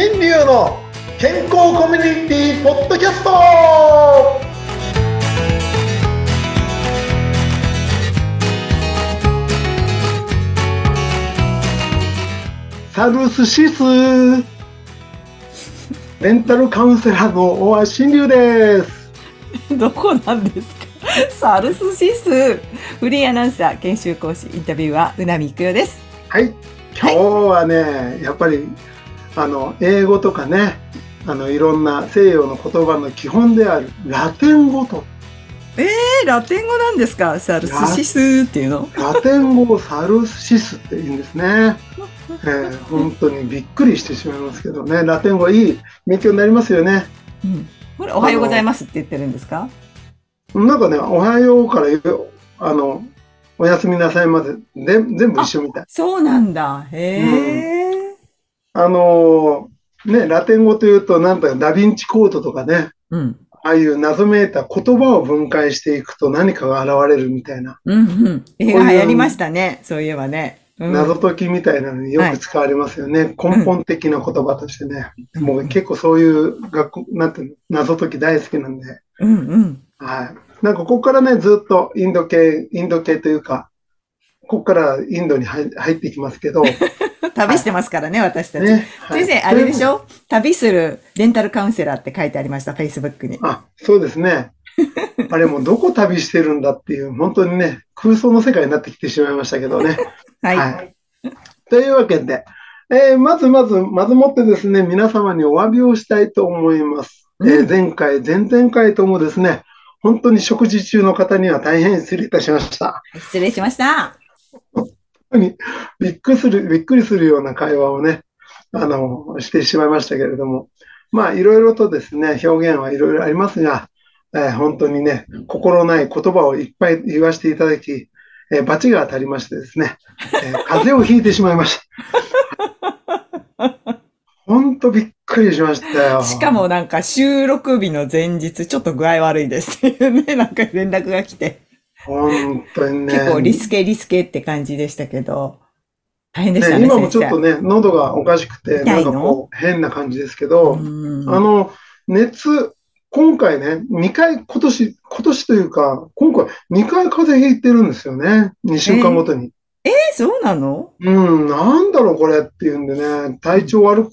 新流の健康コミュニティポッドキャスト。サルスシス。レンタルカウンセラーの大橋新流です。どこなんですか？サルスシス。フリーアナウンサー研修講師インタビューはうなみいくよです。はい。今日はね、やっぱりあの英語とかねあのいろんな西洋の言葉の基本であるラテン語と。えー、ラテン語なんですか？サルスシスっていうの？ラテン語をサルスシスって言うんですね。えー、本当にびっくりしてしまいますけどね、ラテン語いい勉強になりますよね。うん、これおはようございますって言ってるんですか？なんかね、おはようから言う、あの、おやすみなさいまで、で全部一緒みたい。そうなんだ。へえ、あのーね、ラテン語というと、なんだかダヴィンチコードとかね、うん、ああいう謎めいた言葉を分解していくと何かが現れるみたいな、うんうん。映画流行りましたね。そういえばね、うん、謎解きみたいなのによく使われますよね。根本的な言葉としてね。もう結構そういう学校、なんていうの、謎解き大好きなんで。うんうん。はい。なんかここからね、ずっとインド系、インド系というか、ここからインドに入入っていきますけど、旅してますからね、私たち。ね。はい先生、あれでしょ？旅するレンタルカウンセラーって書いてありました、Facebook に。あ、そうですね。あれもうどこ旅してるんだっていう、本当にね、空想の世界になってきてしまいましたけどね。はい。はい。というわけで、えーまずまず、まずもってですね、皆様にお詫びをしたいと思います。えーうん前回、前々回ともですね、本当に食事中の方には大変失礼いたしました。失礼しました。にびっくりする、びっくりするような会話をね、あの、してしまいましたけれども、まあ、いろいろとですね、表現はいろいろありますが、えー本当にね、心ない言葉をいっぱい言わせていただき、えー罰が当たりましてですね、えー風邪をひいてしまいました。本当びっくりしましたよ。しかもなんか収録日の前日、ちょっと具合悪いですっていうね、なんか連絡が来て、本当にね。結構リスケリスケって感じでしたけど、大変でしたね、ね今もちょっと先ね、喉がおかしくて、ないんかこう、変な感じですけ生ど、うん。あの、熱、今回ね、2回、今年、今年というか、今回2回風邪ひいてるんですよね。2週間ごとに。え、そうなの？うん、なんだろうこれっていうんでね、体調悪く、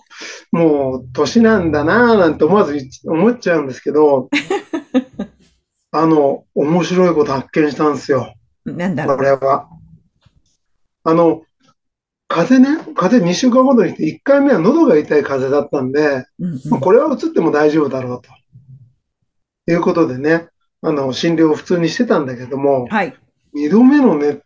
もう年なんだなぁなんて思わず思っちゃうんですけど、あの、面白いこと発見したんですよ。こなんだろう。れは。あの、風邪ね、風邪2週間ごとに来て、1回目は喉が痛い風邪だったんで、うんまあこれは移っても大丈夫だろうと。いうことでね、あの、診療を普通にしてたんだけども、はい。2度目のね、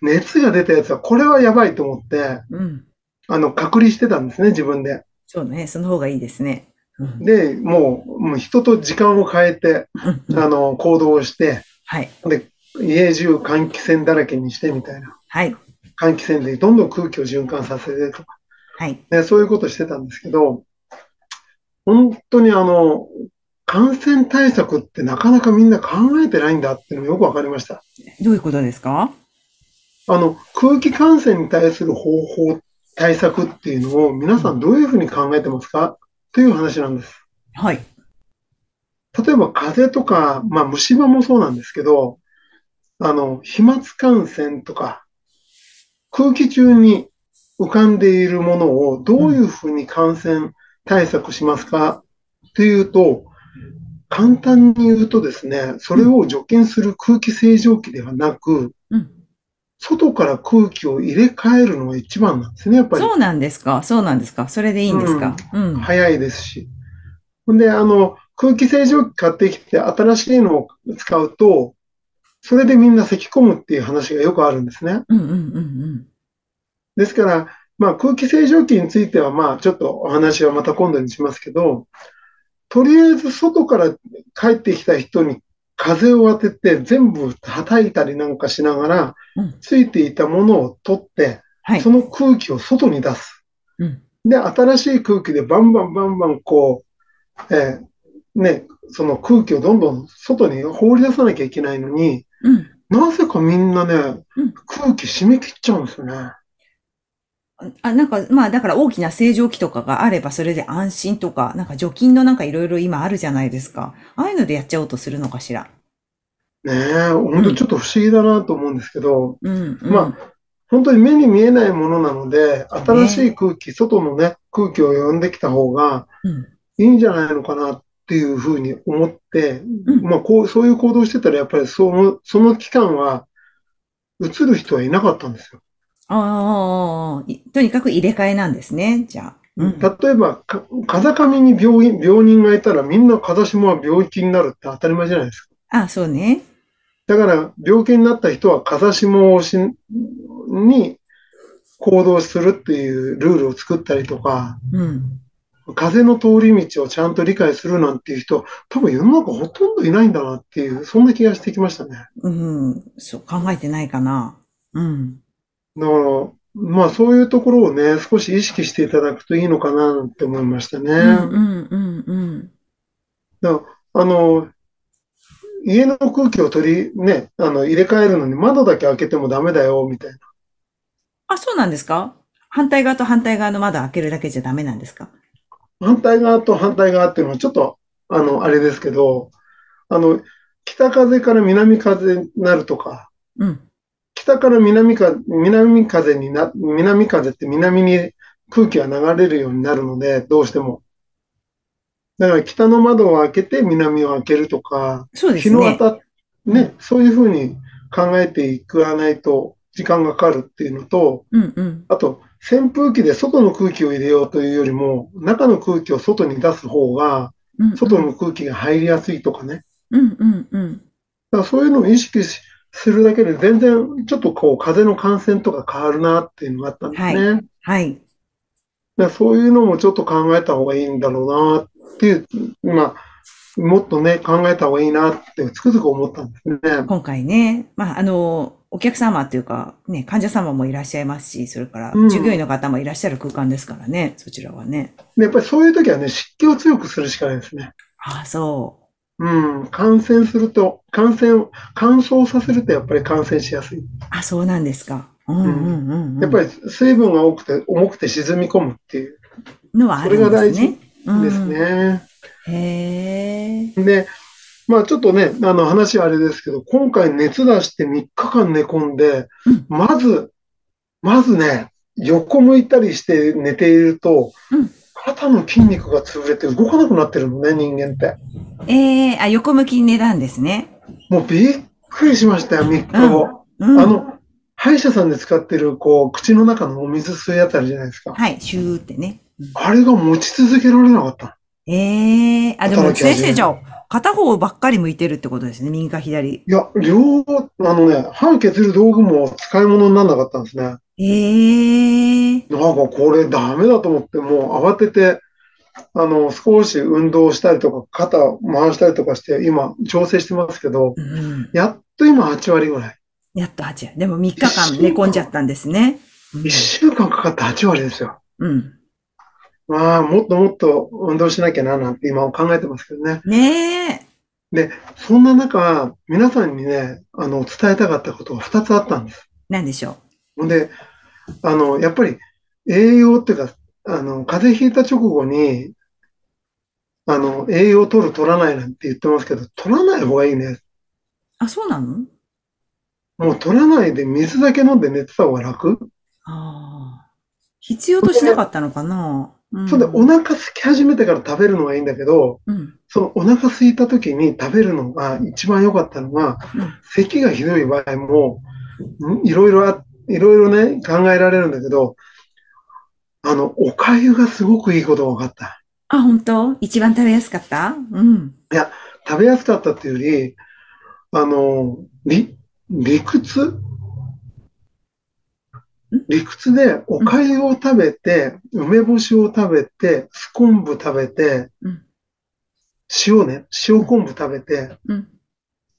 熱が出たやつは、これはやばいと思って、うん。あの、隔離してたんですね、自分で。そうね、その方がいいですね。うんで、もう、もう人と時間を変えて、うんあの、行動をして、はい。で、家中換気扇だらけにしてみたいな。はい。換気扇でどんどん空気を循環させてとか、はい。ね、そういうことしてたんですけど、本当にあの、感染対策ってなかなかみんな考えてないんだっていうのがよくわかりました。どういうことですか？あの、空気感染に対する方法、対策っていうのを皆さんどういうふうに考えてますか？という話なんです。はい。例えば風邪とか、まあ虫歯もそうなんですけど、あの、飛沫感染とか、空気中に浮かんでいるものをどういうふうに感染対策しますか？というと、簡単に言うとですね、それを除菌する空気清浄機ではなく、うん。外から空気を入れ替えるのが一番なんですね、やっぱり。そうなんですか？そうなんですか？それでいいんですか？うん。早いですし。ほんで、あの、空気清浄機買ってきて新しいのを使うと、それでみんな咳込むっていう話がよくあるんですね。うんうんうんですから、まあ空気清浄機についてはまあちょっとお話はまた今度にしますけど、とりあえず外から帰ってきた人に風を当てて全部叩いたりなんかしながらうん、ついていたものを取って、はいそ。の空気を外に出す。うん。で、新しい空気でバンバンバンバンこう、えーね、その空気をどんどん外に放り出さなきゃいけないのに、うん。なぜかみんなねうん、空気締め切っちゃうんですよね。あ、なんか、まあ、だから大きな清浄機とかがあればそれで安心とか、なんか除菌のなんかいろいろ今あるじゃないですか。ああいうのでやっちゃおうとするのかしら。ねえ、本当ちょっと不思議だなと思うんですけど、うん、うん。まあ、本当に目に見えないものなので、新しい空気、外のね、空気を呼んできた方がうん、いいんじゃないのかなっていうふうに思って、うんまあ、こう、そういう行動してたら、やっぱりその、その期間は、移る人はいなかったんですよ。ああ、いとにかく入れ替えなんですね、じゃあ。うん。例えば、か風上に病院、病人がいたら、みんな風下は病気になるって当たり前じゃないですか。あ、そうね。だから、病気になった人は風下をし、に行動するっていうルールを作ったりとか、うん。風の通り道をちゃんと理解するなんていう人、多分世の中ほとんどいないんだなっていう、そんな気がしてきましたね。うん。そう、考えてないかな。うん。だから、まあそういうところをね、少し意識していただくといいのかなって思いましたね。うん、うん、うん、うん。だあの、家の空気を取り、ね、あの、入れ替えるのに窓だけ開けてもダメだよ、みたいな。あ、そうなんですか？反対側と反対側の窓開けるだけじゃダメなんですか？反対側と反対側っていうのはちょっと、あの、あれですけど、あの、北風から南風になるとか、うん。北から南か、南風にな、南風って南に空気が流れるようになるので、どうしても。だから北の窓を開けて南を開けるとか、そうですね。日の当たっ、ね、そういうふうに考えていかないと時間がかかるっていうのと、うん、うん。あと、扇風機で外の空気を入れようというよりも、中の空気を外に出す方が、うん、外の空気が入りやすいとかね。うん、うん、うん。だからそういうのを意識しするだけで全然ちょっとこう風邪の感染とか変わるなっていうのがあったんですね。だかはい。らそういうのもちょっと考えた方がいいんだろうなっていう、まあ、もっとね、考えた方がいいなってつくづく思ったんですね。今回ね、まあ、あの、お客様っていうか、ね、患者様もいらっしゃいますし、それからうん従業員の方もいらっしゃる空間ですからね、そちらはね。でやっぱりそういう時はね、湿気を強くするしかないですね。ああ、そうん、感染すると、感染、乾燥させるとやっぱり感染しやすい。う。あ、そうなんですか。うん、うん、うんうん。やっぱり水分が多くて、重くて沈み込むっていうのはあるんですね。ですね。うん。へえ。で、まあちょっとね、あの話はあれですけど、今回熱出して3日間寝込んで、うんまず、まずね、横向いたりして寝ているとうん、肩の筋肉が潰れて動かなくなってるのね、人間って。ええあ、横向きに寝たんですね。もうびっくりしましたよ、3日後。うん。あの、歯医者さんで使ってる、こう、口の中のお水吸うやつあるじゃないですか。はい、シューってね。うんあれが持ち続けられなかった。ええあ、でも先生じゃあ、片方ばっかり向いてるってことですね。右か左。いや、両方、あのね、歯を削る道具も使い物にならなかったんですね。ええなんかこれダメだと思って、もう慌てて、あの、少し運動したりとか、肩回したりとかして、今、調整してますけど、うん。やっと今8割ぐらい。やっと8や。でも3日間寝込んじゃったんですね。うん1週間かかって8割ですよ。うん。まあ、もっともっと運動しなきゃな、なんて今考えてますけどね。ねえ。そんな中、皆さんにね、あの、伝えたかったことが2つあったんです。なんでしょほんで、あの、やっぱり栄養っていうか、あの、風邪ひいた直後に、あの、栄養取る取らないなんて言ってますけど、取らない方がいいね。う。あ、そうなの？もう取らないで水だけ飲んで寝てた方が楽。ああ。必要としなかったのかな？うん。それでお腹空き始めてから食べるのがいいんだけど、うん。そのお腹空いた時に食べるのが一番良かったのが、うん咳がひどい場合も、んいろいろあ、いろいろね、考えられるんだけど、あの、お粥がすごくいいことが分かった。あ、本当？一番食べやすかった？うん。食べやすかったっていうより、あの、理、理屈？理屈でお粥を食べて、梅干しを食べて、酢昆布食べてうん、塩ね、塩昆布食べて、うん。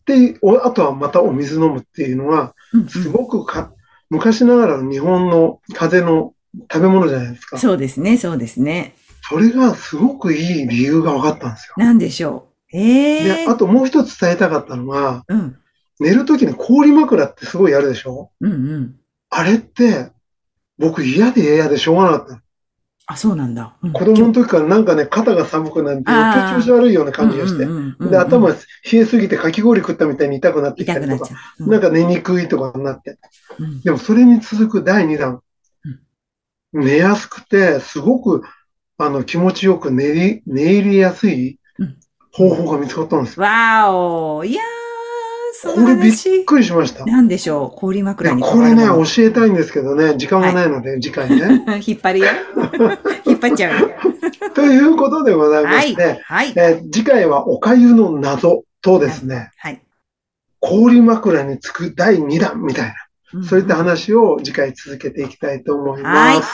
で、おあとはまたお水飲むっていうのは、うん。すごくか、昔ながらの日本の風の食べ物じゃないですか。そうですね、そうですね。それがすごくいい理由が分かったんですよ。なんでしょう？えで、えあともう一つ伝えたかったのが、うん。寝るときに氷枕ってすごいやるでしょ？うんうん。あれって、僕嫌で嫌でしょうがなかった。あ、そうなんだ。うん子供の時からなんかね、肩が寒くなって、調子悪いような感じがしてで、頭冷えすぎてかき氷食ったみたいに痛くなってきたりとかな。うんなんか寝にくいとかになって。うんでもそれに続く第2弾。寝やすくて、すごく、あの、気持ちよく寝り、寝入りやすいうん方法が見つかったんですよ。わーおいやー、そのこれびっ話。くりしました。いなんでしょう？氷枕や、にこれね、も教えたいんですけどね、時間がないので、次回ね。引っ張るよ。引っ張っちゃうよ。ということでございまはい。して、はい。えー次回はおかゆの謎とですね、はい。氷枕につく第2弾みたいな、うんそういった話を次回続けていきたいと思います。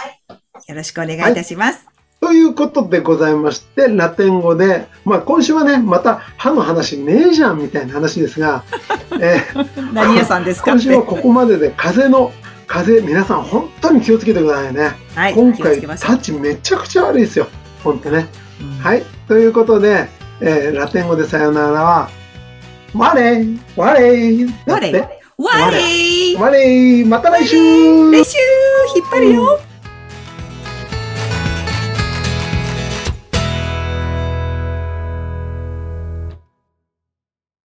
よろしくお願いいたします。ということでございまして、ラテン語で、まあ今週はね、また歯の話ねえじゃんみたいな話ですが、えー何屋さんですか？今週は。ここまでで風の、風、皆さん本当に気をつけてくださいね。はい。今回タッチめちゃくちゃ悪いですよ。本当ね。うんはい。ということで、えーラテン語でさよならは、我我だって。我？我我また来週来週引っ張るよ